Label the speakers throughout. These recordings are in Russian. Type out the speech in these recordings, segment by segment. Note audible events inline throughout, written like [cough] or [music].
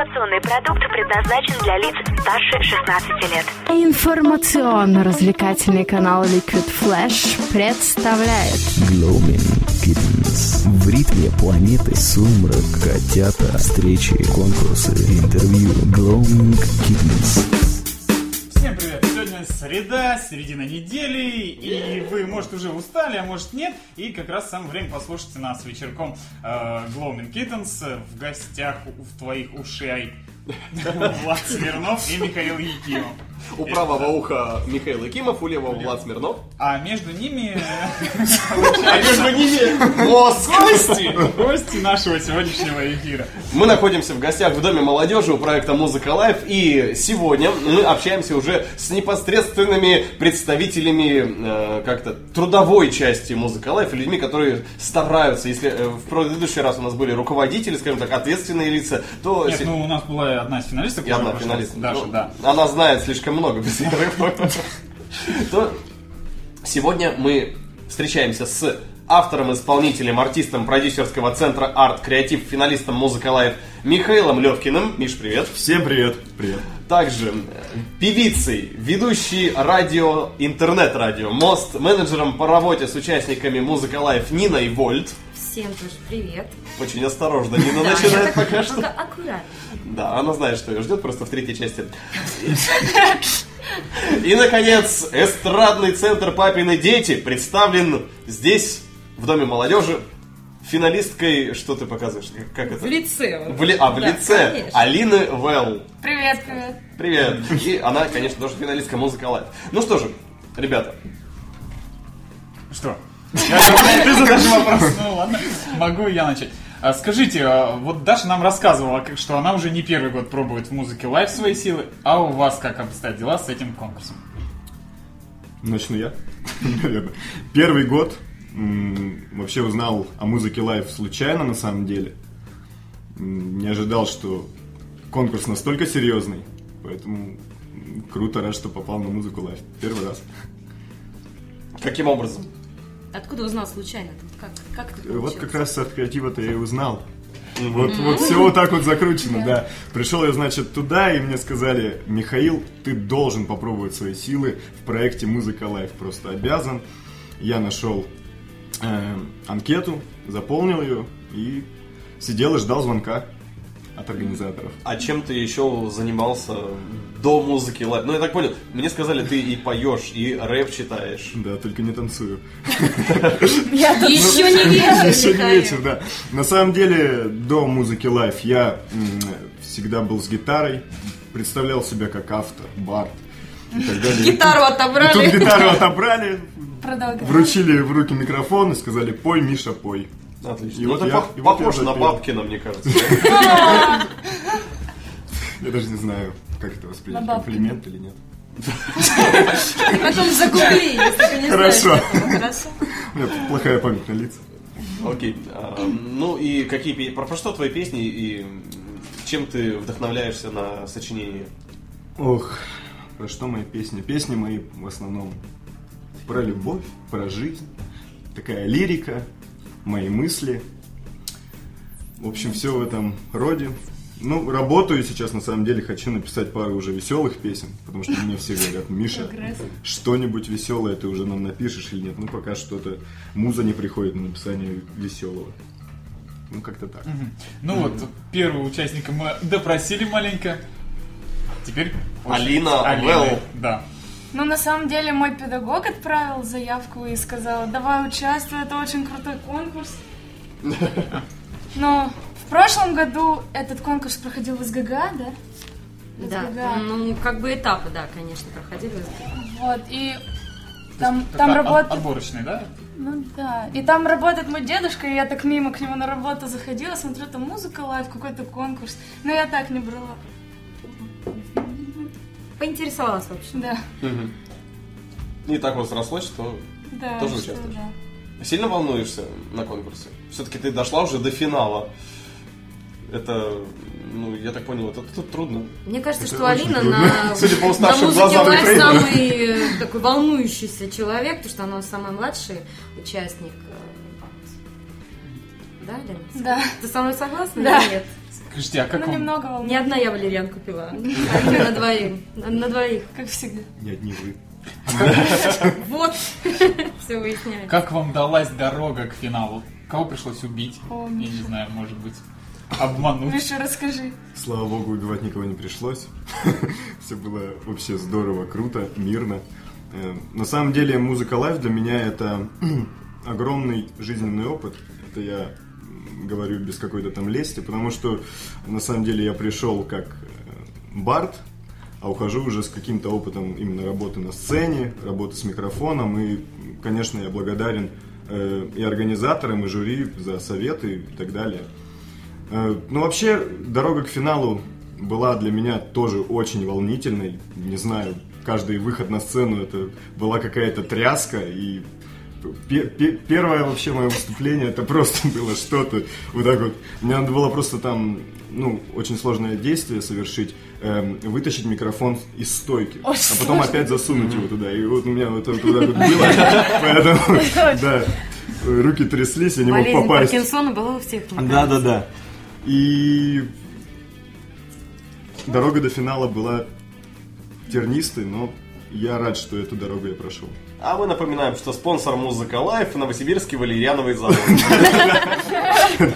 Speaker 1: Информационный продукт предназначен для лиц старше 16 лет.
Speaker 2: Информационно-развлекательный канал Liquid Flash представляет
Speaker 3: Glowing Kittens. В ритме планеты сумрак, котята, встречи, конкурсы, интервью. Glowing Kittens.
Speaker 4: Среда, середина недели, и вы, может, уже устали, а может нет, и как раз самое время послушать нас вечерком э, Gloaming Kittens в гостях в твоих ушей [laughs] Влад Смирнов и Михаил Якимов.
Speaker 5: У правого уха Михаил Якимов, у левого Влад Смирнов.
Speaker 4: А между ними
Speaker 5: А между ними мозг.
Speaker 4: гости, гости нашего сегодняшнего эфира.
Speaker 5: Мы находимся в гостях в Доме молодежи у проекта Музыка Live, и сегодня мы общаемся уже с непосредственными представителями э, как-то трудовой части Музыка Live, людьми, которые стараются. Если э, в предыдущий раз у нас были руководители, скажем так, ответственные лица, то
Speaker 4: Нет, ну у нас была одна из финалисток,
Speaker 5: и одна финалистка.
Speaker 4: Даша,
Speaker 5: Ну,
Speaker 4: да.
Speaker 5: Она знает слишком много без [laughs] игры. То сегодня мы встречаемся с автором-исполнителем, артистом продюсерского центра Арт Креатив, финалистом Музыка Live Михаилом Левкиным. Миш, привет.
Speaker 6: Всем привет. Привет.
Speaker 5: Также э, певицей, ведущей радио, интернет-радио, мост, менеджером по работе с участниками Музыка Live Ниной Вольт.
Speaker 7: Всем тоже привет.
Speaker 5: Очень осторожно Нина
Speaker 7: Да,
Speaker 5: начинает пока что.
Speaker 7: Аккуратно.
Speaker 5: Да, она знает, что ее ждет просто в третьей части. И, наконец, эстрадный центр «Папины дети» представлен здесь, в Доме молодежи, финалисткой, что ты показываешь? Как- Как это?
Speaker 7: В лице.
Speaker 5: В ли- А, в
Speaker 7: Да,
Speaker 5: лице
Speaker 7: конечно.
Speaker 5: Алины Велл.
Speaker 8: Привет, привет.
Speaker 5: Привет. И она, конечно, тоже финалистка «Музыка Live». Ну что же, ребята,
Speaker 4: Что? Ты задашь вопрос, ну ладно, могу я начать. А, Скажите, а, вот Даша нам рассказывала, что она уже не первый год пробует в музыке Live свои силы, а у вас как обстоят дела с этим конкурсом?
Speaker 6: Начну я, наверное. Первый год вообще узнал о музыке Live случайно на самом деле. Не ожидал, что конкурс настолько серьезный. Поэтому круто, рад, что попал на музыку Live. Первый раз.
Speaker 5: каким образом?
Speaker 7: Откуда узнал случайно? Как, как это
Speaker 6: Вот как раз от креатива-то я и узнал. Вот, вот все вот так вот закручено, да. Пришел я, значит, туда, и мне сказали, Михаил, ты должен попробовать свои силы в проекте Музыка Live. Просто обязан. Я нашел э, анкету, заполнил ее и сидел и ждал звонка от организаторов.
Speaker 5: А чем ты еще занимался до музыки Live? Ну, я так понял, мне сказали, ты и поешь, и рэп читаешь.
Speaker 6: Да, только не танцую.
Speaker 7: Еще не вечер,
Speaker 6: Еще не вечер, да. На самом деле, до музыки Live я всегда был с гитарой, представлял себя как автор, бард и так далее.
Speaker 7: Гитару
Speaker 6: И тут
Speaker 7: отобрали.
Speaker 6: гитару отобрали,
Speaker 8: Продолжай.
Speaker 6: вручили в руки микрофон и сказали, пой, Миша, пой.
Speaker 5: Отлично.
Speaker 6: И вот
Speaker 5: ты
Speaker 6: я-
Speaker 5: пох-
Speaker 6: и вот я
Speaker 5: на. Бабкина, мне кажется.
Speaker 6: Я даже не знаю, как это воспринять, комплимент или нет.
Speaker 7: Потом загугли, если ты не
Speaker 6: Хорошо.
Speaker 7: Хорошо.
Speaker 6: У меня плохая память на лица.
Speaker 5: Окей. а, Ну и какие про, про что твои песни и чем ты вдохновляешься на сочинение?
Speaker 6: Ох, про что мои песни? Песни мои в основном про любовь, про жизнь, такая лирика, мои мысли. В общем, все в этом роде. Ну, работаю сейчас, на самом деле, хочу написать пару уже веселых песен, потому что мне все говорят, Миша, что-нибудь веселое ты уже нам напишешь или нет? Ну, пока что-то, муза не приходит на написание веселого. Ну, как-то так.
Speaker 4: Ну вот, первого участника мы допросили маленько. Теперь...
Speaker 5: Алина
Speaker 4: Алина,
Speaker 5: Вэлл.
Speaker 4: Да.
Speaker 8: Ну, на самом деле, мой педагог отправил заявку и сказал, давай участвуй, это очень крутой конкурс. [laughs] Но в прошлом году этот конкурс проходил в СГГ, да?
Speaker 7: Да,
Speaker 8: Да.
Speaker 7: ну, как бы этапы, да, конечно, проходили.
Speaker 8: Вот, и там,
Speaker 4: Так,
Speaker 8: там
Speaker 4: от-
Speaker 8: работает...
Speaker 4: Отборочный, да?
Speaker 8: Ну да. И там работает мой дедушка, и я так мимо к нему на работу заходила, смотрю, там музыка Live, какой-то конкурс. Но я так не брала.
Speaker 7: Поинтересовалась вообще.
Speaker 8: Да.
Speaker 5: И так вот срослось, что
Speaker 8: Да.
Speaker 5: Тоже
Speaker 8: что
Speaker 5: участвуешь?
Speaker 8: да.
Speaker 5: сильно волнуешься на конкурсе? Все-таки ты дошла уже до финала. Это, ну, я так понял, это, это трудно.
Speaker 7: Мне кажется,
Speaker 6: Это
Speaker 7: что Алина
Speaker 6: трудно.
Speaker 7: на, [laughs]
Speaker 5: Судя по
Speaker 7: на
Speaker 5: уставшим
Speaker 7: музыке
Speaker 5: тренера.
Speaker 7: самый э, такой волнующийся человек, потому что она самый младший участник. э, Да, Лена?
Speaker 8: Да.
Speaker 7: Ты со мной согласна
Speaker 8: Да.
Speaker 7: или нет?
Speaker 4: Скажите, а как
Speaker 8: Ну,
Speaker 4: вам...
Speaker 8: немного волнует,
Speaker 7: Не одна я валерьянку пила. а на двоих. На двоих.
Speaker 8: как всегда.
Speaker 6: Не одни вы. [laughs]
Speaker 7: Вот. [laughs] Все выясняем.
Speaker 4: Как вам далась дорога к финалу? Кого пришлось убить? Я не знаю, может быть, обмануть.
Speaker 8: Миша, расскажи.
Speaker 6: Слава богу, убивать никого не пришлось. [laughs] Все было вообще здорово, круто, мирно. Э, На самом деле музыка Live для меня это [clears throat] огромный жизненный опыт. Это я говорю без какой-то там лести, потому что на самом деле я пришел как э, бард, а ухожу уже с каким-то опытом именно работы на сцене, работы с микрофоном. И, конечно, я благодарен э, и организаторам, и жюри за советы и так далее. Э, Ну, вообще, дорога к финалу была для меня тоже очень волнительной. Не знаю, каждый выход на сцену это была какая-то тряска. И первое вообще мое выступление это просто [laughs] было что-то вот так вот. Мне надо было просто там, ну, очень сложное действие совершить. эм, вытащить микрофон из стойки,
Speaker 8: Очень
Speaker 6: а потом
Speaker 8: сложно.
Speaker 6: опять засунуть его туда. И вот у меня вот это вот так вот было. [laughs] Поэтому, [laughs] да, руки тряслись, я не мог попасть.
Speaker 7: Паркинсона была у всех.
Speaker 6: Да, да, да. И дорога до финала была тернистой, но я рад, что эту дорогу я прошел.
Speaker 5: А мы напоминаем, что спонсор Музыка Live Новосибирский валерьяновый завод. [laughs]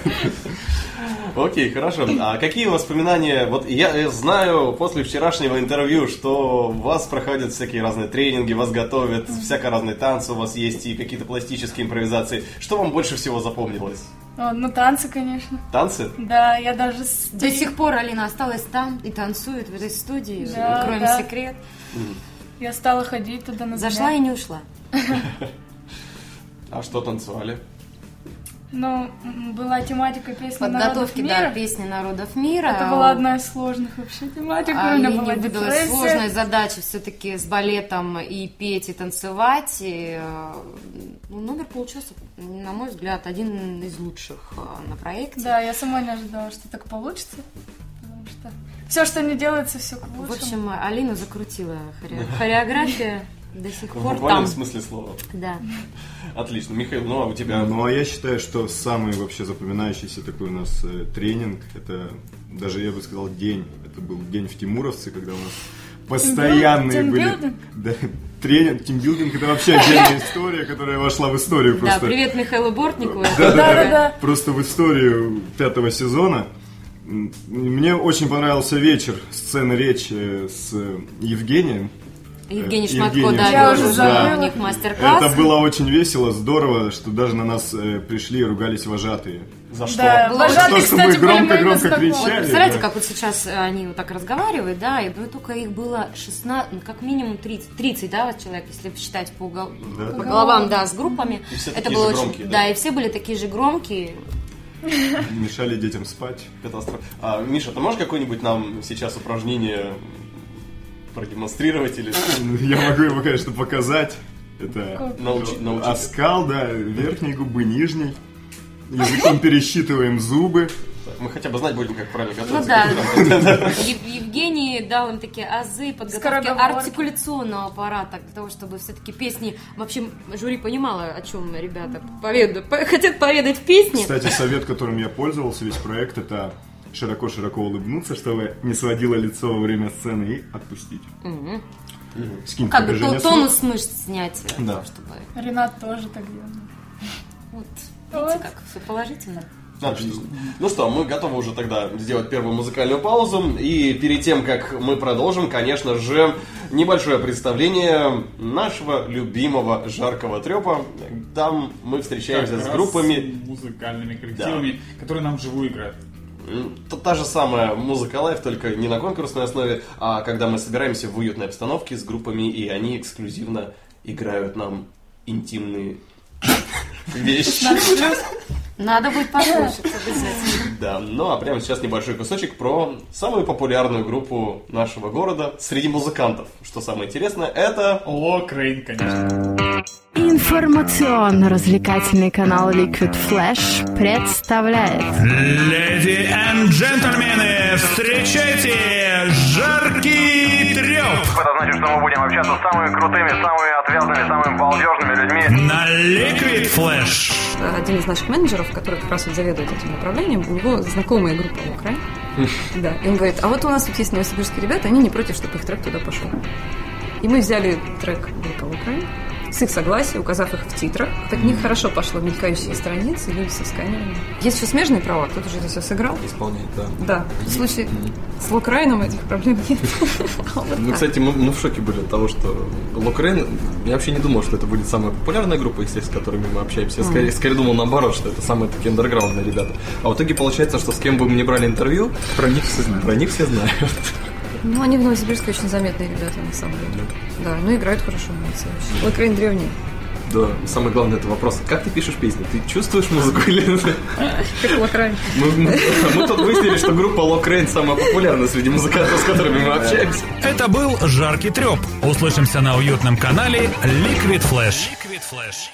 Speaker 5: Окей, хорошо. А какие воспоминания? Вот я знаю после вчерашнего интервью, что у вас проходят всякие разные тренинги, вас готовят, всякие разные танцы у вас есть и какие-то пластические импровизации. Что вам больше всего запомнилось?
Speaker 8: О, ну, танцы, конечно.
Speaker 5: Танцы?
Speaker 8: Да, я даже... с-
Speaker 7: До сих пор Алина осталась там и танцует в этой студии.
Speaker 8: Да, да.
Speaker 7: секрет.
Speaker 8: Я стала ходить туда на
Speaker 7: Зашла и не ушла.
Speaker 5: А что танцевали?
Speaker 8: Ну, была тематика песни
Speaker 7: Подготовки,
Speaker 8: народов
Speaker 7: да,
Speaker 8: мира.
Speaker 7: песни народов мира.
Speaker 8: Это была одна из сложных вообще тематик.
Speaker 7: А
Speaker 8: у меня была
Speaker 7: выдалась сложная задача все-таки с балетом и петь, и танцевать. И, э, ну, номер получился, на мой взгляд, один из лучших э, на проекте.
Speaker 8: Да, я сама не ожидала, что так получится. Все, что не делается, все к
Speaker 7: В
Speaker 8: лучшему.
Speaker 7: общем, Алина закрутила хоре- хореография [laughs] до сих
Speaker 5: В
Speaker 7: пор
Speaker 5: буквальном
Speaker 7: там.
Speaker 5: смысле слова.
Speaker 7: Да.
Speaker 5: Отлично. Михаил, ну а у тебя...
Speaker 6: Ну, а я считаю, что самый вообще запоминающийся такой у нас э, тренинг, это даже, я бы сказал, день. Это был день в Тимуровце, когда у нас постоянные были...
Speaker 8: Тимбилдинг?
Speaker 6: Да, тренинг, тимбилдинг, это вообще отдельная [laughs] история, которая вошла в историю
Speaker 7: Да,
Speaker 6: просто.
Speaker 7: привет Михаилу Бортникову.
Speaker 8: Да-да-да.
Speaker 6: Просто в историю пятого сезона. Мне очень понравился вечер, сцена речь э, с Евгением.
Speaker 7: Евгений
Speaker 6: Э,
Speaker 7: Шматко,
Speaker 6: Евгений
Speaker 7: да,
Speaker 8: Я уже забыла.
Speaker 7: у них мастер-класс.
Speaker 6: Это было очень весело, здорово, что даже на нас э, пришли и ругались вожатые.
Speaker 5: За что?
Speaker 8: Да, вожатые,
Speaker 6: то, что мы
Speaker 8: кстати, были моими
Speaker 6: громко-громко
Speaker 8: знакомыми.
Speaker 6: кричали.
Speaker 7: Представляете,
Speaker 6: да.
Speaker 7: как вот сейчас э, они вот так разговаривают, да, и ну, только их было 16, ну, как минимум 30, 30, да, вот человек, если считать по, гол-
Speaker 6: Да.
Speaker 7: по головам, да, с группами.
Speaker 5: И все
Speaker 7: Это было
Speaker 5: же
Speaker 7: очень,
Speaker 5: громкие,
Speaker 7: да.
Speaker 5: да?
Speaker 7: и все были такие же громкие.
Speaker 6: Мешали детям спать.
Speaker 5: Катастрофа. А, Миша, ты можешь какое-нибудь нам сейчас упражнение продемонстрировать или
Speaker 6: Ну, Я могу его, конечно, показать. Это
Speaker 5: научить? научить?
Speaker 6: оскал, да, верхней губы, нижней. Языком пересчитываем зубы.
Speaker 5: Мы хотя бы знать будем, как правильно
Speaker 7: Ну
Speaker 5: готовиться.
Speaker 7: да. Ев- Евгений дал им такие азы подготовки артикуляционного аппарата, для того, чтобы все-таки песни... Вообще, жюри понимало, о чем ребята поведают, по- хотят поведать в песне.
Speaker 6: Кстати, совет, которым я пользовался весь проект, это широко-широко улыбнуться, чтобы не сводило лицо во время сцены и отпустить. Скинь
Speaker 7: Как бы
Speaker 6: напряжение
Speaker 7: то- тонус мышц снять,
Speaker 6: Да.
Speaker 7: чтобы...
Speaker 8: Ренат тоже так делал.
Speaker 7: Вот,
Speaker 8: Вот.
Speaker 7: видите, как все положительно.
Speaker 5: Отлично. Ну что, мы готовы уже тогда сделать первую музыкальную паузу. И перед тем, как мы продолжим, конечно же, небольшое представление нашего любимого жаркого трепа. Там мы встречаемся
Speaker 4: Как
Speaker 5: с
Speaker 4: раз
Speaker 5: группами.
Speaker 4: с музыкальными коллективами, которые нам вживую играют.
Speaker 5: Та, та же самая музыка Live, только не на конкурсной основе, а когда мы собираемся в уютной обстановке с группами, и они эксклюзивно играют нам интимные [laughs] вещи.
Speaker 7: Надо будет послушать обязательно.
Speaker 5: Да, ну а прямо сейчас небольшой кусочек про самую популярную группу нашего города среди музыкантов. Что самое интересное, это...
Speaker 4: О, Крейн, конечно.
Speaker 2: Информационно-развлекательный канал Liquid Flash представляет
Speaker 9: Леди и джентльмены, встречайте жаркий треп
Speaker 10: Это значит, что мы будем общаться с самыми крутыми, самыми отвязными, самыми балдежными людьми.
Speaker 9: на Liquid Flash.
Speaker 10: Один из наших менеджеров, который как раз вот заведует этим направлением, у него знакомая группа в Украине. Да, и он говорит, а вот у нас тут есть новосибирские ребята, они не против, чтобы их трек туда пошел. И мы взяли трек группы в Украине с их согласия, указав их в титрах. Так них хорошо пошло мелькающие страницы, люди со сканерами. Есть еще смежные права, кто-то уже это все сыграл.
Speaker 11: Исполняет, да.
Speaker 10: Да, в случае с Локрайном этих проблем нет. [laughs] А
Speaker 11: Ну, кстати, мы, в шоке были от того, что Локрейн, я вообще не думал, что это будет самая популярная группа, естественно, с которыми мы общаемся. Я скорее, скорее думал наоборот, что это самые такие андерграундные ребята. А в итоге получается, что с кем бы мы ни брали интервью,
Speaker 4: Про них все знают.
Speaker 11: про них все знают.
Speaker 10: Ну, они в Новосибирске очень заметные ребята, на самом деле. Да, ну играют хорошо, молодцы вообще. Локрайн древний.
Speaker 11: Да, самый главный это вопрос, как ты пишешь песни? Ты чувствуешь музыку или
Speaker 10: Как Локрайн.
Speaker 11: мы, мы- мы тут выяснили, что группа Локрейн самая популярная среди музыкантов, с которыми мы общаемся.
Speaker 9: Это был «Жаркий треп». Услышимся на уютном канале Liquid Flash. Liquid Flash.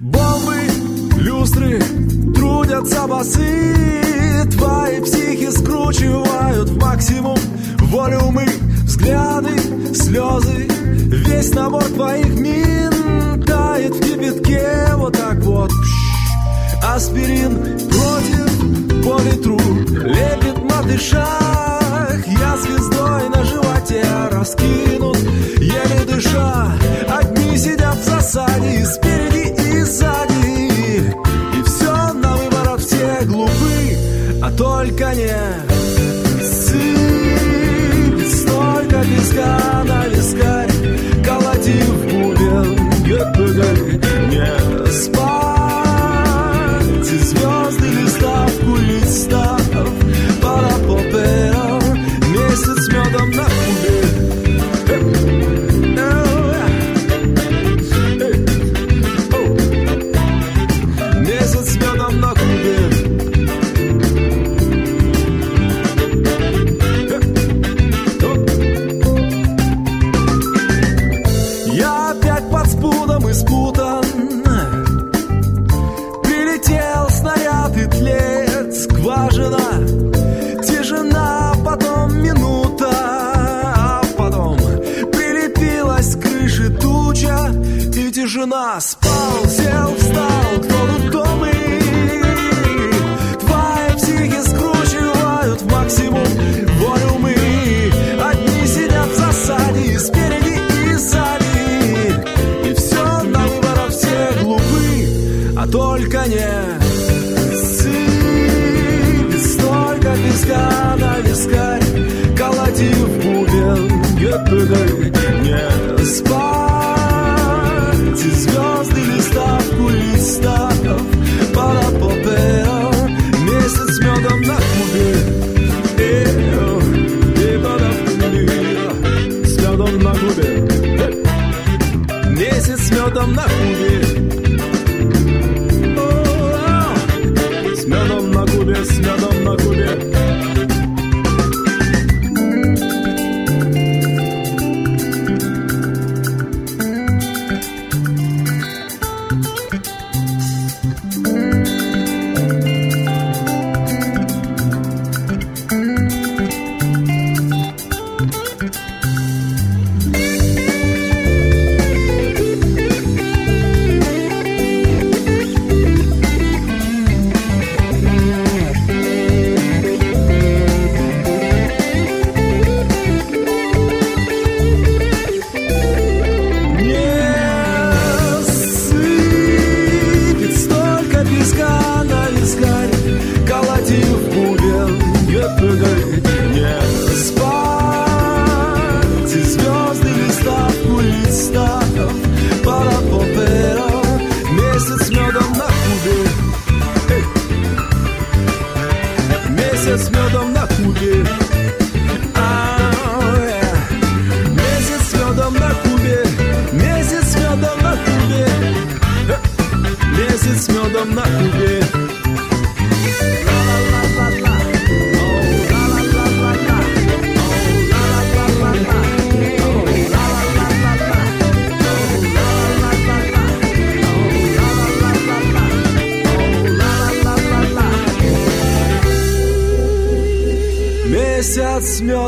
Speaker 12: Бомбы, люстры, трудятся басы Твои психи скручивают в максимум Волюмы, взгляды, слезы. Весь набор твоих мин Тает в кипятке. Вот так вот. Аспирин против по ветру. Лепит на дышах Я звездой на животе раскинут. Еле дыша Одни сидят в засаде Спереди и сзади Только не Сыпь столько песка на вискарь Колоти в бубен ГПГ Не спать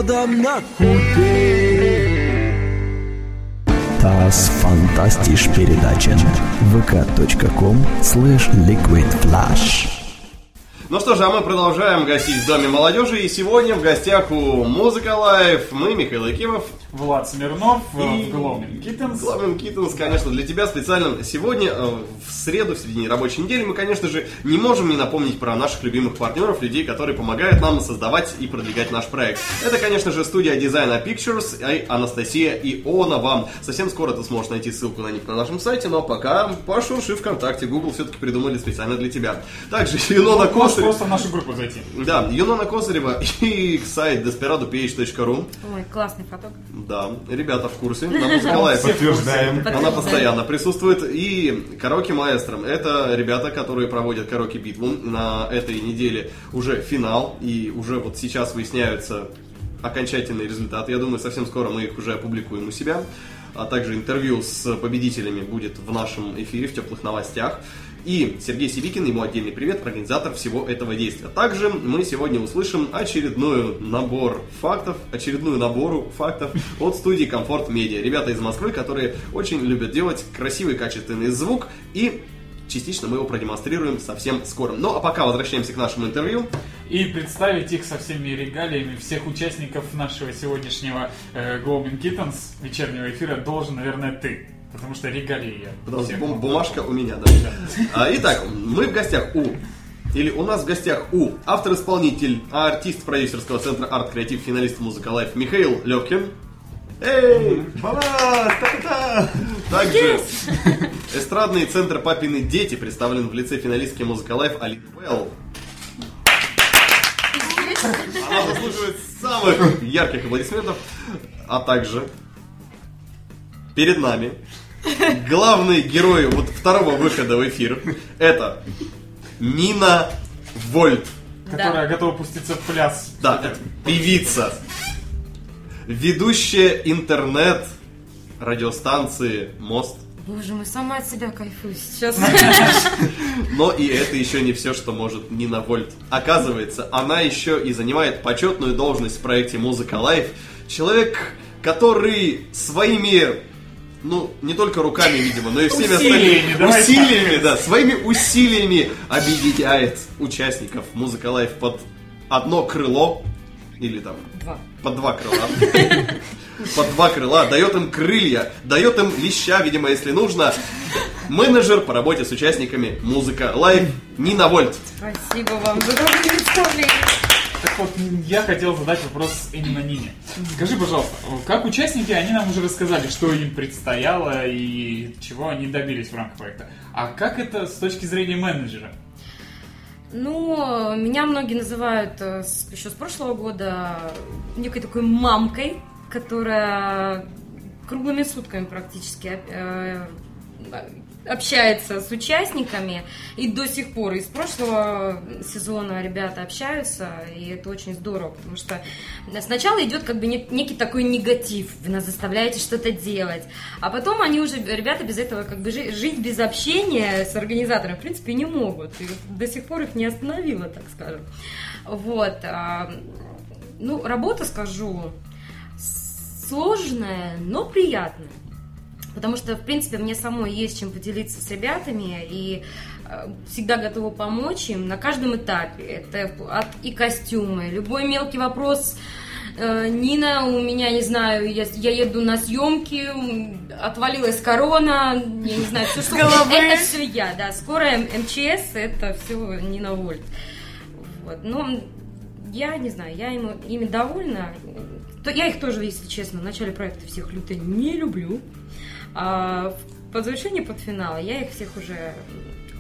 Speaker 12: Медом на кубе.
Speaker 3: Was fantastisch передача. vk.com slash liquidflash.
Speaker 5: Ну что же, а мы продолжаем гостить в Доме молодежи. И сегодня в гостях у Музыка Live мы, Михаил Якимов.
Speaker 4: Влад Смирнов
Speaker 5: И-
Speaker 4: в Gloaming Kittens.
Speaker 5: Kittens, конечно, для тебя специально сегодня, э, в среду, в середине рабочей недели, мы, конечно же, не можем не напомнить про наших любимых партнеров, людей, которые помогают нам создавать и продвигать наш проект. Это, конечно же, студия дизайна Pictures и Анастасия Ионова. Совсем скоро ты сможешь найти ссылку на них на нашем сайте, но пока пошурши ВКонтакте, Google все-таки придумали специально для тебя. Также [laughs] Юнона Косарь.
Speaker 4: просто в нашу группу зайти.
Speaker 5: Да, Юнона Косарева [laughs] и сайт desperadoph.ru.
Speaker 7: Ой, классный фотограф.
Speaker 5: Да, ребята в курсе. На Музыка Live.
Speaker 6: Подтверждаем.
Speaker 5: Она постоянно присутствует. И караоке маэстро. Это ребята, которые проводят караоке битву. На этой неделе уже финал. И уже вот сейчас выясняются окончательные результаты. Я думаю, совсем скоро мы их уже опубликуем у себя. А также интервью с победителями будет в нашем эфире, в теплых новостях. И Сергей Сивикин, ему отдельный привет, организатор всего этого действия. Также мы сегодня услышим очередную набор фактов, очередную набору фактов от студии Комфорт Медиа. Ребята из Москвы, которые очень любят делать красивый, качественный звук и частично мы его продемонстрируем совсем скоро. Ну а пока возвращаемся к нашему интервью.
Speaker 4: И представить их со всеми регалиями всех участников нашего сегодняшнего э, Glowing Kittens вечернего эфира должен, наверное, ты. Потому что регалии я.
Speaker 5: Потому что бум- бумажка у меня, да. А, итак, мы в гостях у или у нас в гостях у автор-исполнитель, а артист продюсерского центра Арт Креатив, финалист Музыка Live Михаил Левкин. Эй!
Speaker 6: Балас!
Speaker 5: Также эстрадный центр Папины Дети представлен в лице финалистки Музыка Live Алины Белл. Она заслуживает самых ярких аплодисментов. А также перед нами главный герой вот второго выхода в эфир. Это Нина Вольт.
Speaker 4: Которая готова пуститься в пляс.
Speaker 5: Да, это певица, ведущая интернет радиостанции Мост.
Speaker 7: Боже мой, сама от себя кайфую сейчас. [laughs]
Speaker 5: Но и это еще не все, что может Нина Вольт. Оказывается, она еще и занимает почетную должность в проекте Музыка Live. Человек, который своими, ну, не только руками, видимо, но и всеми
Speaker 4: Усилиями,
Speaker 5: остальными усилиями, да, своими усилиями объединяет участников Музыка Live под одно крыло или там
Speaker 7: Два.
Speaker 5: под два крыла. [laughs] Под два крыла, дает им крылья, дает им леща, видимо, если нужно. Менеджер по работе с участниками Музыка Live Нина Вольт.
Speaker 7: Спасибо вам за такое представление.
Speaker 4: Так вот, я хотел задать вопрос именно Нине. Скажи, пожалуйста, как участники, они нам уже рассказали, что им предстояло и чего они добились в рамках проекта. А как это с точки зрения менеджера?
Speaker 7: Ну, меня многие называют э, еще с прошлого года некой такой мамкой, которая круглыми сутками практически э, общается с участниками и до сих пор из прошлого сезона ребята общаются и это очень здорово потому что сначала идет как бы не- некий такой негатив вы нас заставляете что-то делать а потом они уже ребята без этого как бы жи- жить без общения с организатором в принципе не могут и до сих пор их не остановило так скажем. Вот а, ну работа скажу сложная но приятная Потому что, в принципе, мне самой есть чем поделиться с ребятами и э, всегда готова помочь им на каждом этапе. Это от и костюмы, любой мелкий вопрос. э, Нина, у меня, не знаю, я, я еду на съемки, отвалилась корона, я не знаю, все, что...
Speaker 8: головы.
Speaker 7: Это все я, да. Скорая МЧС, это все Нина Вольт. Вот. Но я не знаю, я ему, ими довольна. То- Я их тоже, если честно, в начале проекта всех люто не люблю. А в- под завершение, под финал, я их всех уже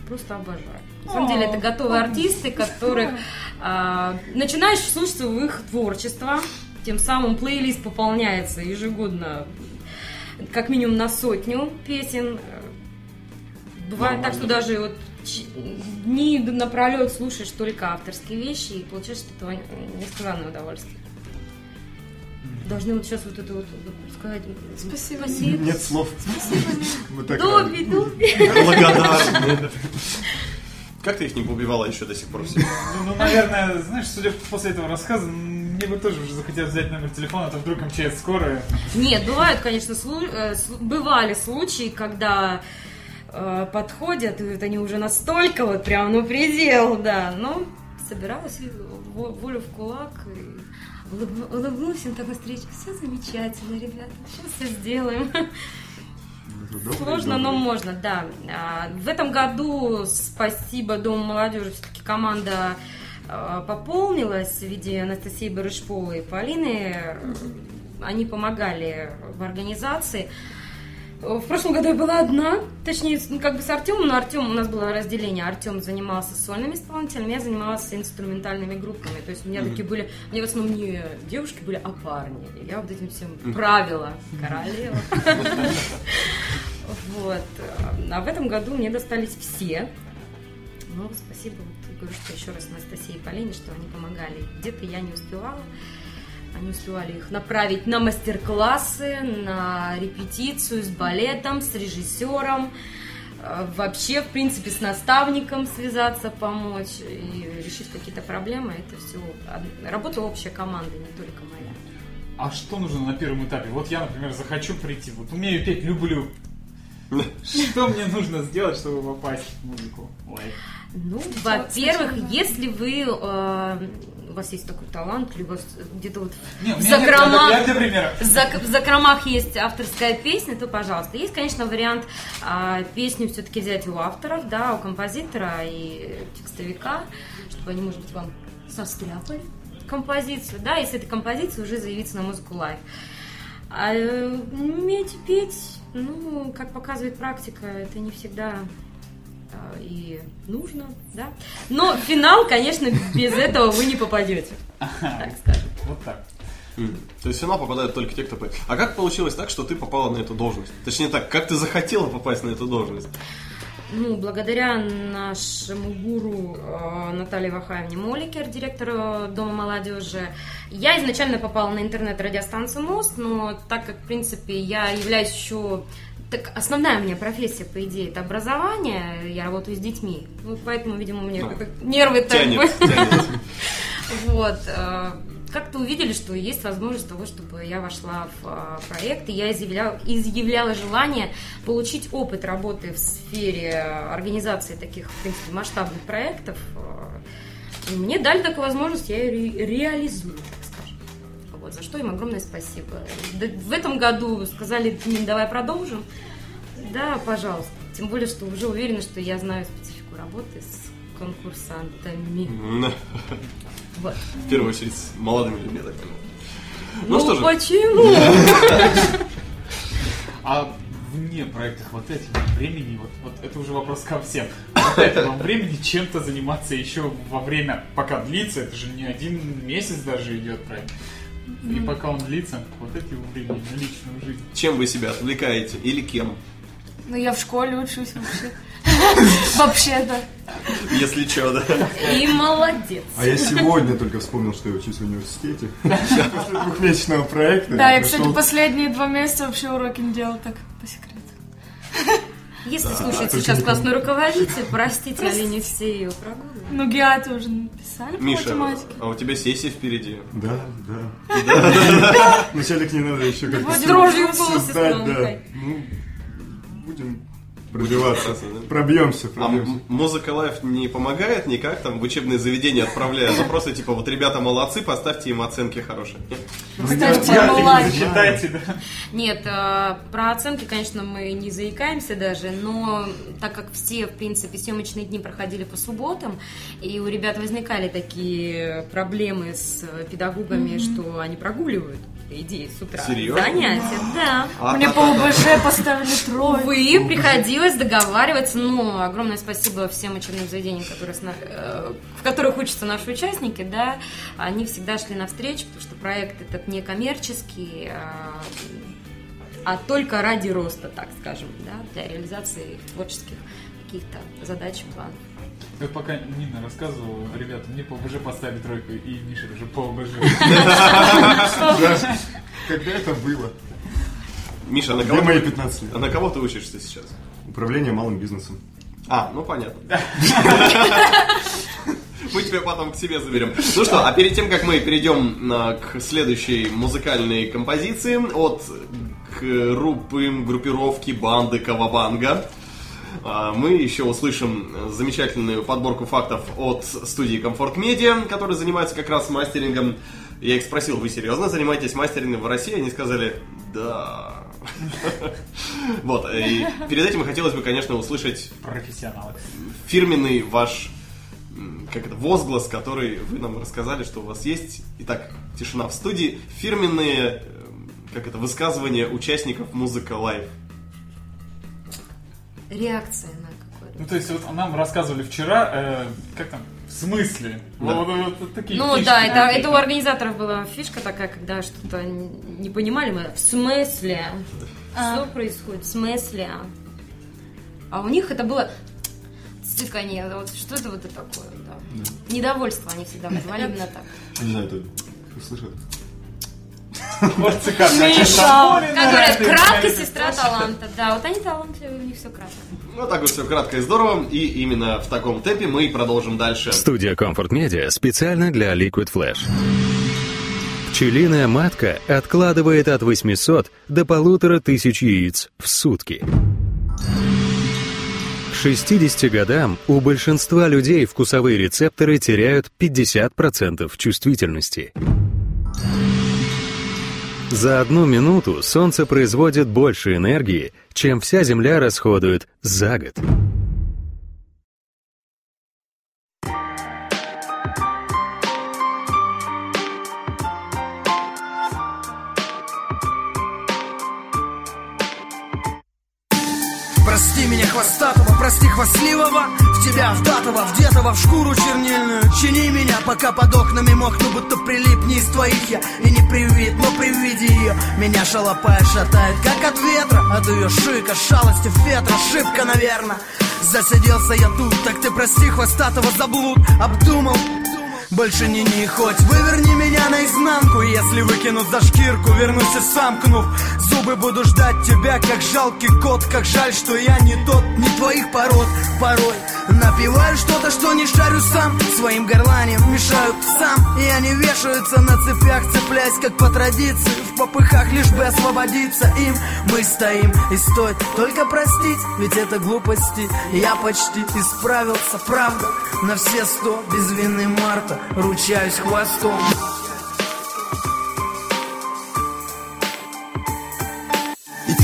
Speaker 7: просто обожаю. На самом деле это готовые артисты, которых а, начинаешь вслушаться в их творчество, тем самым плейлист пополняется ежегодно как минимум на сотню песен. Бывает так, что даже вот дни напролет слушаешь только авторские вещи и получаешь от этого несказанное удовольствие. Должны вот сейчас вот это вот сказать.
Speaker 8: Спасибо.
Speaker 6: Нет слов. [laughs] Мы так
Speaker 7: Добби, Добби.
Speaker 6: благодарны.
Speaker 5: Как ты их не поубивала еще до сих пор все?
Speaker 4: Ну, ну, наверное, знаешь, судя после этого рассказа, мне бы тоже уже захотелось взять номер телефона, а то вдруг МЧС скорая.
Speaker 7: Нет, бывают, конечно, слу- э, бывали случаи, когда э, подходят, и вот они уже настолько вот прям, ну, предел, да. Но собиралась волю в кулак и улыбну- улыбнулась им так навстречу. Все замечательно, ребята, сейчас все сделаем. Сложно, но можно, да. А, В этом году, спасибо Дому молодежи, все-таки команда а, пополнилась в виде Анастасии Барышповой и Полины. Они помогали в организации. В прошлом году я была одна, точнее, ну, как бы с Артемом, но Артем, у нас было разделение. Артем занимался сольными исполнителями, я занималась инструментальными группами. То есть у меня
Speaker 13: Мгм.
Speaker 7: такие были, у меня в основном не девушки были, а парни. И я вот этим всем
Speaker 13: Мгм.
Speaker 7: правила королева. Вот. А в этом году мне достались все. Ну, спасибо, говорю, что еще раз Анастасии и Полине, что они помогали. Где-то я не успевала. Они успевали их направить на мастер-классы, на репетицию с балетом, с режиссером, э, вообще, в принципе, с наставником связаться, помочь и решить какие-то проблемы. Это все работа общая команда, не только моя.
Speaker 4: А что нужно на первом этапе? Вот я, например, захочу прийти, вот умею петь, люблю. Что мне нужно сделать, чтобы попасть в музыку? Ой.
Speaker 7: Ну, во-первых, если вы э, у вас есть такой талант, либо где-то вот
Speaker 4: Не, у
Speaker 7: в
Speaker 4: нет,
Speaker 7: закромах,
Speaker 4: для
Speaker 7: в зак- в закромах есть авторская песня, то пожалуйста. Есть, конечно, вариант а, песню все-таки взять у авторов, да, у композитора и текстовика, чтобы они, может быть, вам состряпали композицию, да, и с этой композицией уже заявиться на музыку Live. А э, уметь петь, ну, как показывает практика, это не всегда и нужно, да. Но финал, конечно, без этого вы не попадете. Так скажем.
Speaker 4: Вот так.
Speaker 5: М. То есть в финал попадают только те, кто. А как получилось так, что ты попала на эту должность? Точнее так, как ты захотела попасть на эту должность?
Speaker 7: Ну, благодаря нашему гуру э, Наталье Вахаевне Моликер, директору Дома молодежи, я изначально попала на интернет-радиостанцию «Мост», но так как, в принципе, я являюсь еще... Так, основная у меня профессия, по идее, это образование, я работаю с детьми. Ну, поэтому, видимо, у меня
Speaker 5: Да.
Speaker 7: как-то нервы так
Speaker 5: Тянет, тянет. [laughs]
Speaker 7: Вот. э, Как-то увидели, что есть возможность того, чтобы я вошла в э, проект, и я изъявляла, изъявляла желание получить опыт работы в сфере организации таких, в принципе, масштабных проектов. Э, и Мне дали такую возможность, я ее ре- реализую, так. Вот, за что им огромное спасибо. В этом году сказали, «Дим, давай продолжим. Да, пожалуйста. Тем более, что уже уверена, что я знаю специфику работы с конкурсантами. Вот.
Speaker 5: В первую очередь с молодыми людьми, так понял.
Speaker 7: Ну,
Speaker 5: что же.
Speaker 7: почему? [laughs]
Speaker 4: А вне проекта хватает ли вам времени? Вот, вот это уже вопрос ко всем. Хватает ли вам времени чем-то заниматься еще во время, пока длится? Это же не один месяц даже идет проект. И пока он длится, хватает ли вам времени на личную жизнь?
Speaker 5: Чем вы себя отвлекаете? Или кем?
Speaker 8: Ну, я в школе учусь вообще. [laughs] Вообще-то.
Speaker 5: Если что, да.
Speaker 7: И молодец.
Speaker 6: А я сегодня только вспомнил, что я учусь в университете. [laughs] После двухмесячного проекта.
Speaker 8: Да, я, кстати, последние два месяца вообще уроки не делала так, по секрету.
Speaker 7: Если
Speaker 6: Да,
Speaker 7: слушает
Speaker 6: только
Speaker 7: сейчас
Speaker 6: не
Speaker 7: классный руководитель, [laughs] простите, але не все ее прогулы.
Speaker 8: Ну, геаты уже написали по
Speaker 5: Миша,
Speaker 8: математике.
Speaker 5: а у тебя сессия впереди.
Speaker 6: Да, да.
Speaker 5: Да, да, [laughs] да.
Speaker 6: Вначале к ней надо еще как-то...
Speaker 7: будем дрожью в голосе
Speaker 6: да. Ну, будем пробиваться. Пробьемся,
Speaker 5: А
Speaker 6: пробьемся.
Speaker 5: музыка лайф не помогает никак, там в учебные заведения отправляют. Просто типа вот ребята молодцы, поставьте им оценки хорошие.
Speaker 8: Ставьте ему лайк.
Speaker 4: Зачитайте, да.
Speaker 7: Нет, э, про оценки, конечно, мы не заикаемся даже, но так как все, в принципе, съемочные дни проходили по субботам, и у ребят возникали такие проблемы с педагогами, что они прогуливают, по идее, с утра
Speaker 5: Серьезно?
Speaker 7: занятия. Да.
Speaker 5: А
Speaker 8: Мне
Speaker 5: как
Speaker 8: по
Speaker 5: это?
Speaker 8: УБЖ поставили трое.
Speaker 7: Увы, приходилось договариваться, но огромное спасибо всем учебным заведениям, которые э, в которых учатся наши участники, да, они всегда шли навстречу, потому что проект этот не коммерческий, а, а только ради роста, так скажем, да, для реализации их творческих каких-то задач и планов.
Speaker 4: Вот пока Нина рассказывала, ребята, мне по ОБЖ поставили тройку, и Миша тоже по ОБЖ.
Speaker 6: Да. [laughs] Когда это было?
Speaker 5: Миша, на кого,
Speaker 6: мои
Speaker 5: ты,
Speaker 6: 15 лет?
Speaker 5: а на кого ты учишься сейчас?
Speaker 6: Управление малым бизнесом.
Speaker 5: А, ну понятно. [laughs] Мы тебя потом к себе заберем. Ну что, а перед тем, как мы перейдем а, к следующей музыкальной композиции от группы, группировки банды Кавабанга, мы еще услышим замечательную подборку фактов от студии Комфорт Медиа, которая занимается как раз мастерингом. Я их спросил, вы серьезно занимаетесь мастерингом в России? Они сказали, да. [laughs] Вот, и перед этим хотелось бы, конечно, услышать
Speaker 4: Профессионалы.
Speaker 5: фирменный ваш как это, возглас, который вы нам рассказали, что у вас есть. Итак, тишина в студии. Фирменные, эм, как это, высказывания участников музыка Live.
Speaker 7: Реакция на какое-то.
Speaker 4: Ну, то есть, вот нам рассказывали вчера, э, как там, в смысле?
Speaker 5: Да.
Speaker 4: Вот, вот- вот такие
Speaker 7: Ну
Speaker 4: фишки.
Speaker 7: да, это, это у организаторов была фишка такая, когда что-то не понимали мы. В смысле? Что происходит? В смысле? А у них это было цыканье. Вот что это вот это такое? Да. Недовольство они всегда вызывали именно так.
Speaker 6: Не знаю, это слышат.
Speaker 4: Вот цикад,
Speaker 7: Миша! Как говорят, кратко сестра таланта. Да, вот они талантливые, у них все кратко.
Speaker 5: Ну, так вот все кратко и здорово. И именно в таком темпе мы и продолжим дальше.
Speaker 13: Студия Comfort Media специально для Liquid Flash. Пчелиная матка откладывает от 800 до 1500 яиц в сутки. К 60 годам у большинства людей вкусовые рецепторы теряют 50% чувствительности. За одну минуту Солнце производит больше энергии, чем вся Земля расходует за год.
Speaker 14: Прости меня хвостатого, прости хвастливого В тебя вдатого, вдетого в шкуру чернильную Чини меня, пока под окнами мокну Будто прилип не из твоих я И не привид, но при виде ее Меня шалопая шатает, как от ветра. От ее шика, шалости, ветра Шибко, наверное Засиделся я тут, так ты прости хвостатого заблуд. Обдумал, больше не не хоть Выверни меня наизнанку Если выкинут за шкирку Вернусь и сомкнув Зубы буду ждать тебя Как жалкий кот Как жаль, что я не тот Не твоих пород. Порой напиваю что-то, что не шарю сам Своим горланием мешают сам И они вешаются на цепях Цепляясь как по традиции. В попыхах лишь бы освободиться им. Мы стоим и стоит только простить Ведь это глупости. Я почти исправился, правда На все сто без вины Марта Ручаюсь хвостом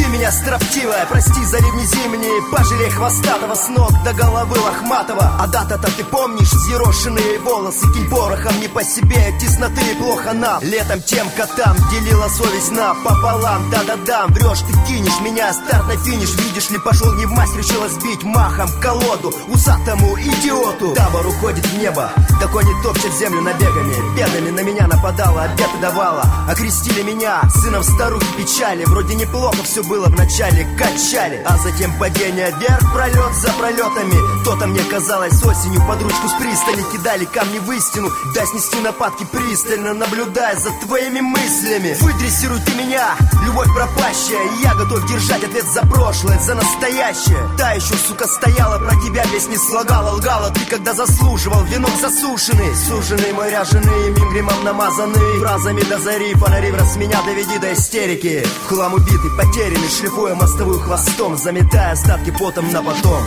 Speaker 14: меня строптивая, прости за ливни зимние Пожалей хвостатого с ног до головы лохматого. А дата-то ты помнишь, взъерошенные волосы Кинь порохом не по себе, тесноты и плохо нам Летом тем котам делила совесть на. Пополам Да-да-да, врешь, ты кинешь меня, старт на финиш. Видишь ли, пошел не в масть, решила сбить махом колоду Усатому идиоту. Табор уходит в небо, да кони топчет землю набегами. Бедами на меня нападала, обеты давала. Окрестили меня сыном старухи печали. Вроде неплохо все было в начале, качали. А затем падение вверх, пролет за пролетами. То-то мне казалось осенью под ручку с пристани Кидали камни в истину, дай снести нападки пристально Наблюдая за твоими мыслями. Выдрессируй ты меня, любовь пропащая. И Я готов держать ответ за прошлое, за настоящее. Та еще, сука, стояла, про тебя песни слагала Лгала. Ты, когда заслуживал, венок засушенный. Суженный мой ряженый, мим гримом намазанный. Фразами до зари, фонари в раз меня доведи до истерики. Хлам убитый, потерянный, шлифуя мостовую хвостом Заметая остатки потом на потом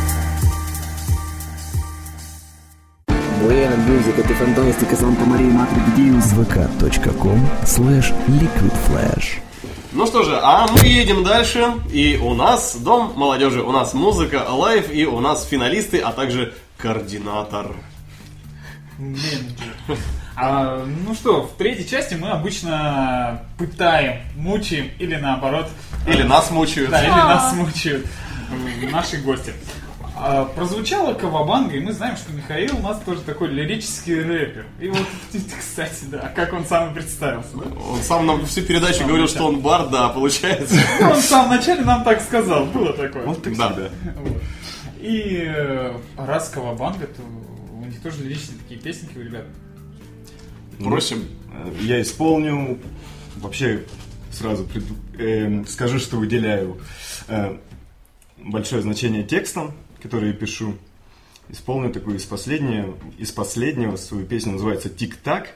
Speaker 3: Buena Music это фантастика Santa María Madre de Dios vk.com slash liquid flash
Speaker 5: Ну что же, а мы едем дальше. И у нас Дом молодежи, у нас музыка Live, и у нас финалисты, а также координатор.
Speaker 4: Менеджер. А, ну что, в третьей части мы обычно пытаем, мучаем или наоборот.
Speaker 5: Или нас мучают.
Speaker 4: Да, или
Speaker 5: А.
Speaker 4: нас мучают э, наши гости. А, прозвучала Кавабанга, и мы знаем, что Михаил у нас тоже такой лирический рэпер. И вот, [laughs] кстати, да, как он сам и представился. да?
Speaker 5: Он сам нам всю передачу
Speaker 4: Сам
Speaker 5: говорил,
Speaker 4: начал.
Speaker 5: что он бар, да, получается. [laughs]
Speaker 4: Он в самом начале нам так сказал, было такое.
Speaker 5: Вот так всегда. [laughs]
Speaker 4: Вот. И э, раз Кавабанга, то у них тоже лиричные такие песенки у ребят.
Speaker 5: Просим.
Speaker 6: Э, Я исполню. Вообще, сразу пред- эм, скажу, что выделяю э, большое значение текстам которые пишу. Исполню такую из последнего, из последнего свою песню, называется «Тик-так».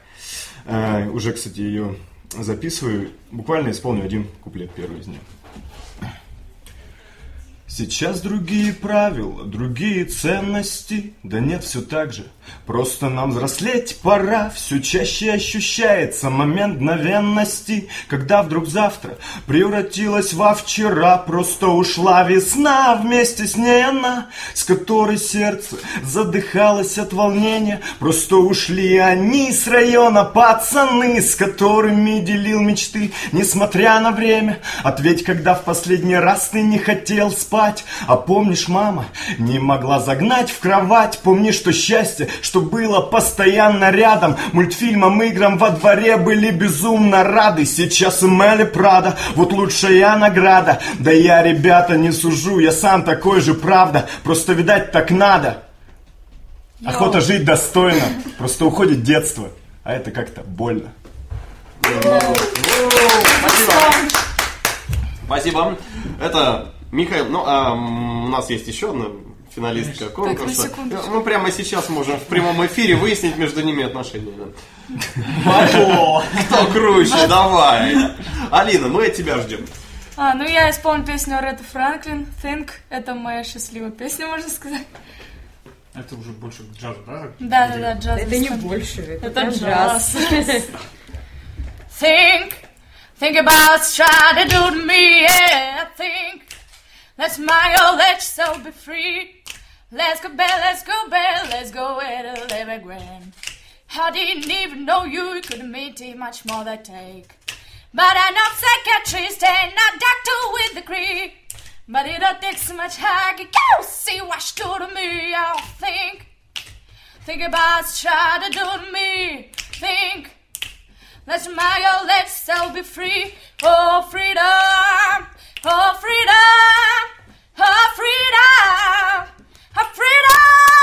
Speaker 6: Э, уже, кстати, ее записываю. Буквально исполню один куплет, первый из них. Сейчас другие правила, другие ценности, да нет, все так же. Просто нам взрослеть пора, все чаще ощущается момент мгновенности, когда вдруг завтра превратилась во вчера, просто ушла весна, вместе с ней она, с которой сердце задыхалось от волнения, просто ушли они с района пацаны, с которыми делил мечты, несмотря на время. Ответь, когда в последний раз ты не хотел спать, а помнишь, мама не могла загнать в кровать, помни, что счастье, что было постоянно рядом, мультфильмам, играм во дворе были безумно рады, сейчас и Мелли Прада, вот лучшая награда, да я, ребята, не сужу, я сам такой же, правда, просто, видать, так надо. Охота жить достойно, просто уходит детство, а это как-то больно.
Speaker 5: Спасибо. Это Михаил, ну а у нас есть еще одна финалистка
Speaker 8: Так,
Speaker 5: конкурса.
Speaker 8: секундочку.
Speaker 5: Мы прямо сейчас можем в прямом эфире выяснить между ними отношения. да. [laughs]
Speaker 4: Бабло!
Speaker 5: Кто круче, давай. Алина, мы от тебя ждем.
Speaker 8: А, ну я исполню песню Ретта Франклин «Think». Это моя счастливая песня, можно сказать.
Speaker 4: Это уже больше к джазу, да?
Speaker 8: Да, да, да, джаз.
Speaker 7: Это не больше, это
Speaker 8: Это джаз.
Speaker 7: джаз. [laughs]
Speaker 8: think, think about trying to do to me, yeah, think. Let's smile, let's so be free. Let's go back, let's go back, let's go the living grand. I didn't even know you could meet it much more than take. But I'm not psychiatrist and not doctor with the degree. But it don't take so much I can go see what you do to me. I'll think, think about try to do to me. Think, let's smile, let's all be free. Oh, freedom, oh, freedom, oh, freedom, oh, freedom,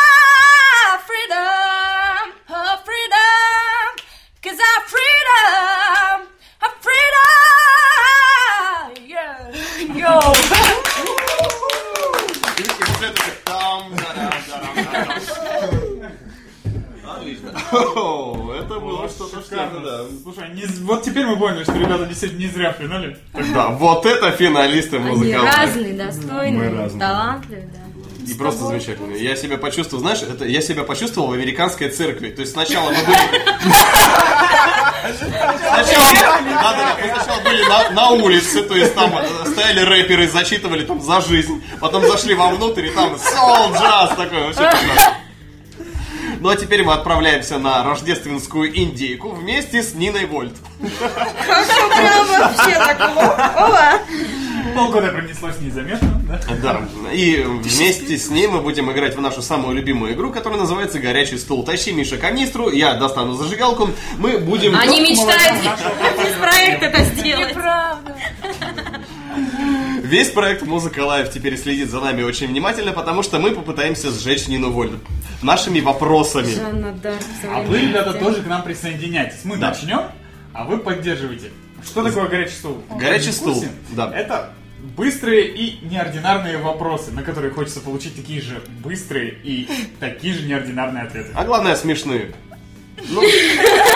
Speaker 5: Это было что-то что-то, да.
Speaker 4: Слушай, не вот теперь мы поняли, что ребята действительно не зря в финале.
Speaker 5: Да, вот это финалисты
Speaker 7: Они
Speaker 5: музыкалки.
Speaker 7: разные, достойные,
Speaker 5: Мы разные.
Speaker 7: талантливые, да.
Speaker 5: И просто замечательно. Я себя почувствовал, знаешь, это я себя почувствовал в американской церкви. То есть сначала мы были... Сначала, да, да, мы сначала были на, на улице, то есть там стояли рэперы, зачитывали там за жизнь. Потом зашли вовнутрь, и там соул, джаз такой, вообще прекрасно. Ну а теперь мы отправляемся на рождественскую индейку вместе с Ниной Вольт.
Speaker 7: Прям вообще такого.
Speaker 4: Полгода пронеслось незаметно, да?
Speaker 5: Да. И вместе с ней мы будем играть в нашу самую любимую игру, которая называется «Горячий стул». Тащи, Миша, канистру, я достану зажигалку. Мы будем...
Speaker 7: Они мечтают без проекта это сделать.
Speaker 8: Неправда.
Speaker 5: Весь проект «Музыка Лайв» теперь следит за нами очень внимательно, потому что мы попытаемся сжечь Нину Вольт нашими вопросами.
Speaker 7: Жанна Дарк.
Speaker 4: А вы, ребята, тоже к нам присоединяйтесь. Мы
Speaker 5: Да.
Speaker 4: начнем, а вы поддерживаете. Что такое горячий стул?
Speaker 5: Горячий стул, да.
Speaker 4: Это быстрые и неординарные вопросы, на которые хочется получить такие же быстрые и такие же неординарные ответы.
Speaker 5: А главное, смешные. Ну, [laughs]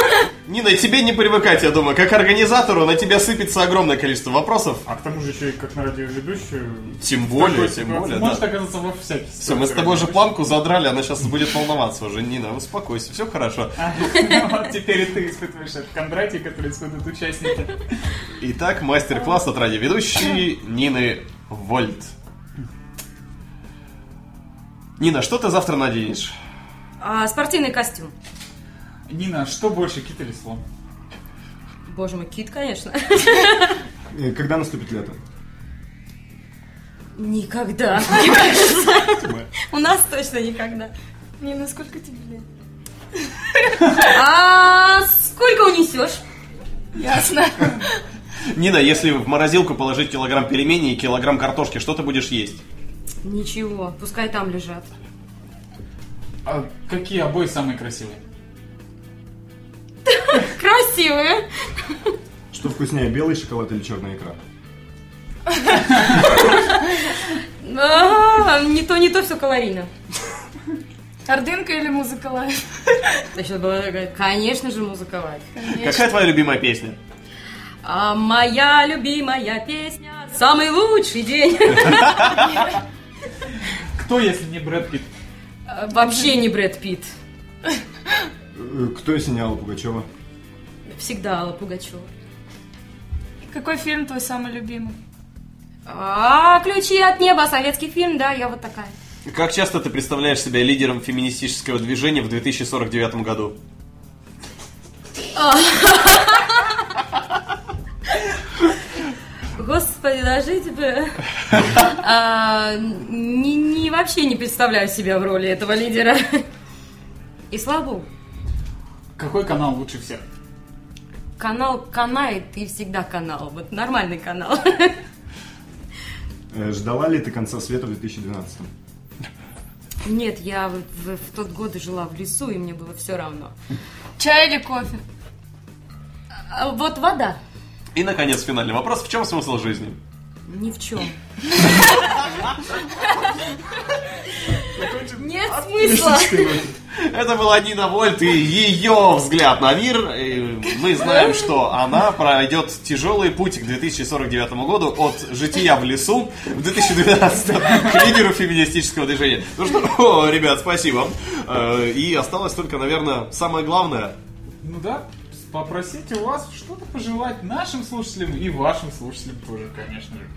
Speaker 5: Нина, тебе не привыкать, я думаю. Как организатору на тебя сыпется огромное количество вопросов.
Speaker 4: А к тому же еще и как на радиоведущую.
Speaker 5: Тем более, тем
Speaker 4: ситуации
Speaker 5: более,
Speaker 4: Может
Speaker 5: да.
Speaker 4: оказаться во всяких
Speaker 5: Все, мы с тобой же планку задрали, она сейчас будет волноваться уже. Нина, успокойся, все хорошо. [laughs]
Speaker 4: Вот теперь и ты испытываешь этот Кондратий, который испытывают участники.
Speaker 5: Итак, мастер-класс от радиоведущей Нины Вольт. Нина, что ты завтра наденешь?
Speaker 7: А, спортивный костюм.
Speaker 4: Нина, что больше, кит или слон?
Speaker 7: Боже мой, кит, конечно. [laughs]
Speaker 6: Когда наступит лето?
Speaker 7: Никогда. [laughs] мне кажется. У нас точно никогда.
Speaker 8: Не, насколько тебе лет? [laughs]
Speaker 7: А сколько унесешь?
Speaker 8: Ясно.
Speaker 5: Нина, если в морозилку положить килограмм пельменей и килограмм картошки, что ты будешь есть?
Speaker 7: Ничего, пускай там лежат.
Speaker 4: А какие обои самые красивые?
Speaker 7: Красивые.
Speaker 6: Что вкуснее, белый шоколад или черная икра?
Speaker 7: А, не то, не то, все калорийно.
Speaker 8: Ордынка или музыка лайф?
Speaker 7: Конечно же, музыка лайф.
Speaker 5: Какая твоя любимая песня?
Speaker 7: А моя любимая песня «Самый лучший день».
Speaker 4: Кто, если не Брэд Питт?
Speaker 7: Вообще не Брэд Питт.
Speaker 6: Э, Кто если не Алла Пугачева?
Speaker 7: Всегда Алла Пугачева.
Speaker 8: Какой фильм твой самый любимый?
Speaker 7: А, ключи от неба, советский фильм, да, я вот такая.
Speaker 5: Как часто ты представляешь себя лидером феминистического движения в 2049 году?
Speaker 7: А. Господи, дожить бы. А, не, не- вообще не представляю себя в роли этого лидера. И слава богу.
Speaker 4: Какой канал лучше всех?
Speaker 7: Канал канает и всегда канал. Вот нормальный канал.
Speaker 6: Э, Ждала ли ты конца света в 2012?
Speaker 7: Нет, я в, в- в тот год жила в лесу, и мне было все равно.
Speaker 8: Чай или кофе?
Speaker 7: А, Вот вода.
Speaker 5: И, наконец, финальный вопрос. В чем смысл жизни?
Speaker 7: Ни в чем. [laughs] Нет смысла.
Speaker 5: Это была Нина Вольт и ее взгляд на мир. И мы знаем, что она пройдет тяжелый путь к 2049 году от жития в лесу в 2012 к лидеру феминистического движения. Ну что, о, ребят, спасибо. Э, И осталось только, наверное, самое главное.
Speaker 4: Ну да, попросите у вас что-то пожелать нашим слушателям и вашим слушателям тоже, конечно же.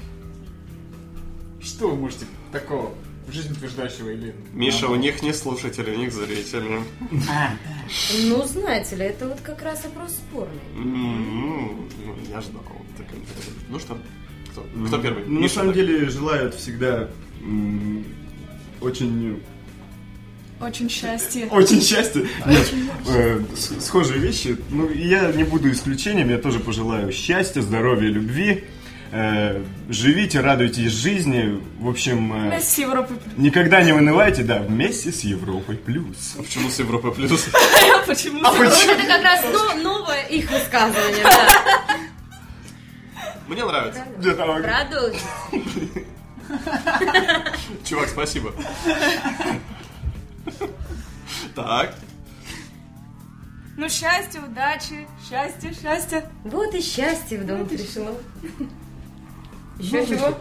Speaker 4: Что вы можете такого жизнеутверждающего или...
Speaker 5: Миша, у них не слушатели, у них зрители.
Speaker 7: Ну, знаете ли, это вот как раз вопрос спорный.
Speaker 5: Ну, Я ждал. Ну что, кто, первый?
Speaker 6: Ну, на самом деле желают всегда очень
Speaker 8: Очень счастье.
Speaker 6: Очень счастья. Нет, э, схожие вещи. Ну, я не буду исключением. Я тоже пожелаю счастья, здоровья, любви. Э, живите, радуйтесь жизни. В общем, э,
Speaker 8: Вместе с Европой.
Speaker 6: никогда не унывайте, да, вместе с Европой плюс.
Speaker 5: А почему с Европой плюс? [laughs]
Speaker 8: Почему?
Speaker 6: А
Speaker 7: Вот
Speaker 6: почему?
Speaker 7: это как раз но- новое их высказывание.
Speaker 5: Мне нравится.
Speaker 7: Продолжим. [laughs]
Speaker 5: Чувак, спасибо. Так.
Speaker 8: Ну, счастья, удачи, счастья, счастья.
Speaker 7: Вот и счастье в дом пришло. Еще чего?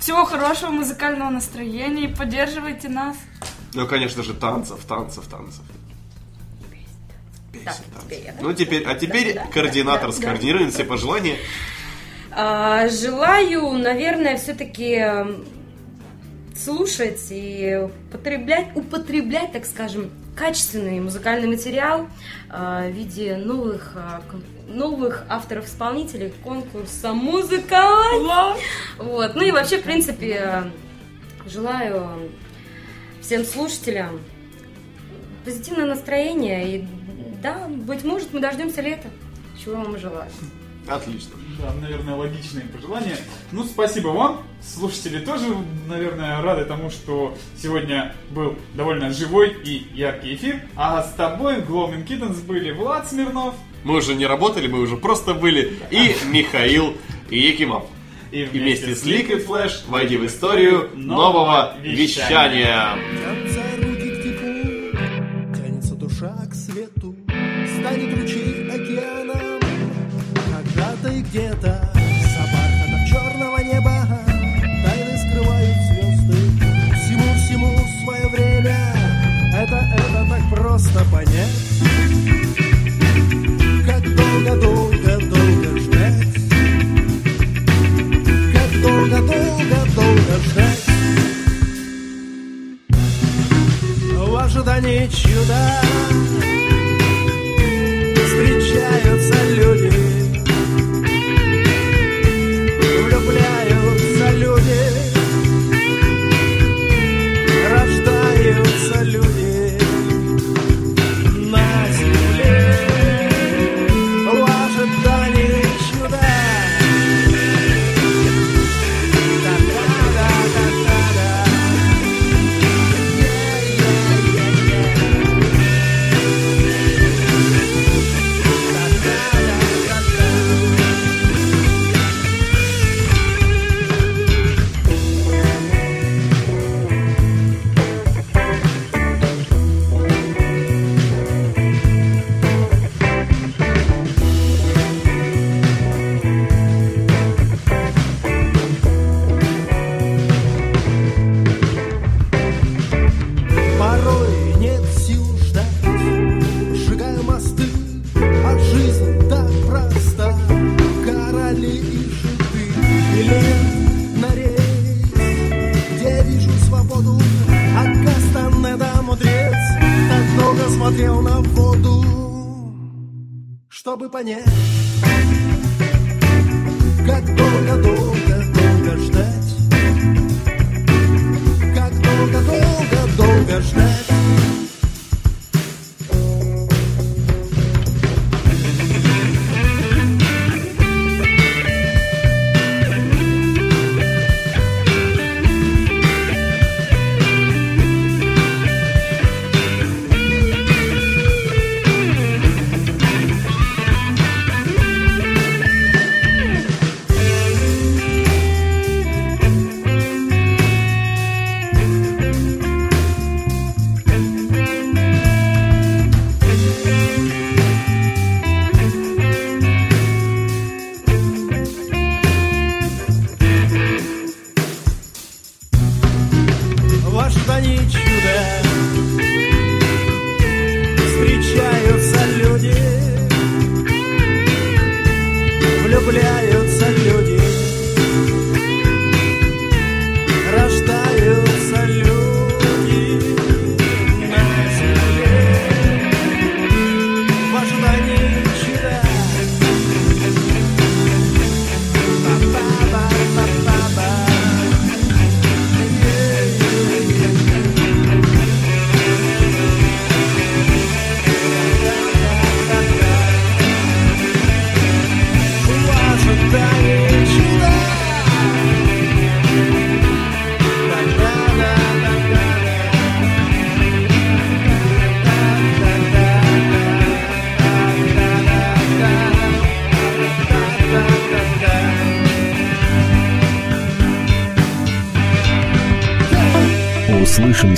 Speaker 8: Всего хорошего музыкального настроения и поддерживайте нас.
Speaker 5: Ну, конечно же, танцев, танцев, танцев.
Speaker 7: Так, теперь я, да?
Speaker 5: Ну, теперь, а теперь
Speaker 7: Да, да,
Speaker 5: координатор
Speaker 7: да, да.
Speaker 5: скоординирует все пожелания.
Speaker 7: А, Желаю, наверное, все-таки слушать и употреблять, употреблять, так скажем, качественный музыкальный материал а, в виде новых, а, новых авторов-исполнителей конкурса «Музыка». Вот. Ну и вообще, в принципе, желаю всем слушателям позитивное настроение и да, быть может, мы дождемся лета. Чего вам желаю.
Speaker 5: Отлично.
Speaker 4: Да, наверное, логичные пожелания. Ну, спасибо вам. Слушатели тоже, наверное, рады тому, что сегодня был довольно живой и яркий эфир. А с тобой в Gloaming Kittens были Влад Смирнов.
Speaker 5: Мы уже не работали, мы уже просто были. И Михаил Якимов.
Speaker 4: И
Speaker 5: И вместе с Liquid Flash войди в историю нового вещания.
Speaker 15: Конца руки к теплу, тянется душа к свету, станет ручей океаном. Когда-то и где-то за бархатом черного неба тайны скрывают звезды. Всему-всему свое время, это, это так просто понять. Долго-долго-долго ждать, как долго-долго-долго ждать. В ожидании чуда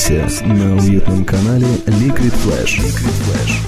Speaker 3: Услышимся на уютном канале Liquid Flash. Liquid Flash.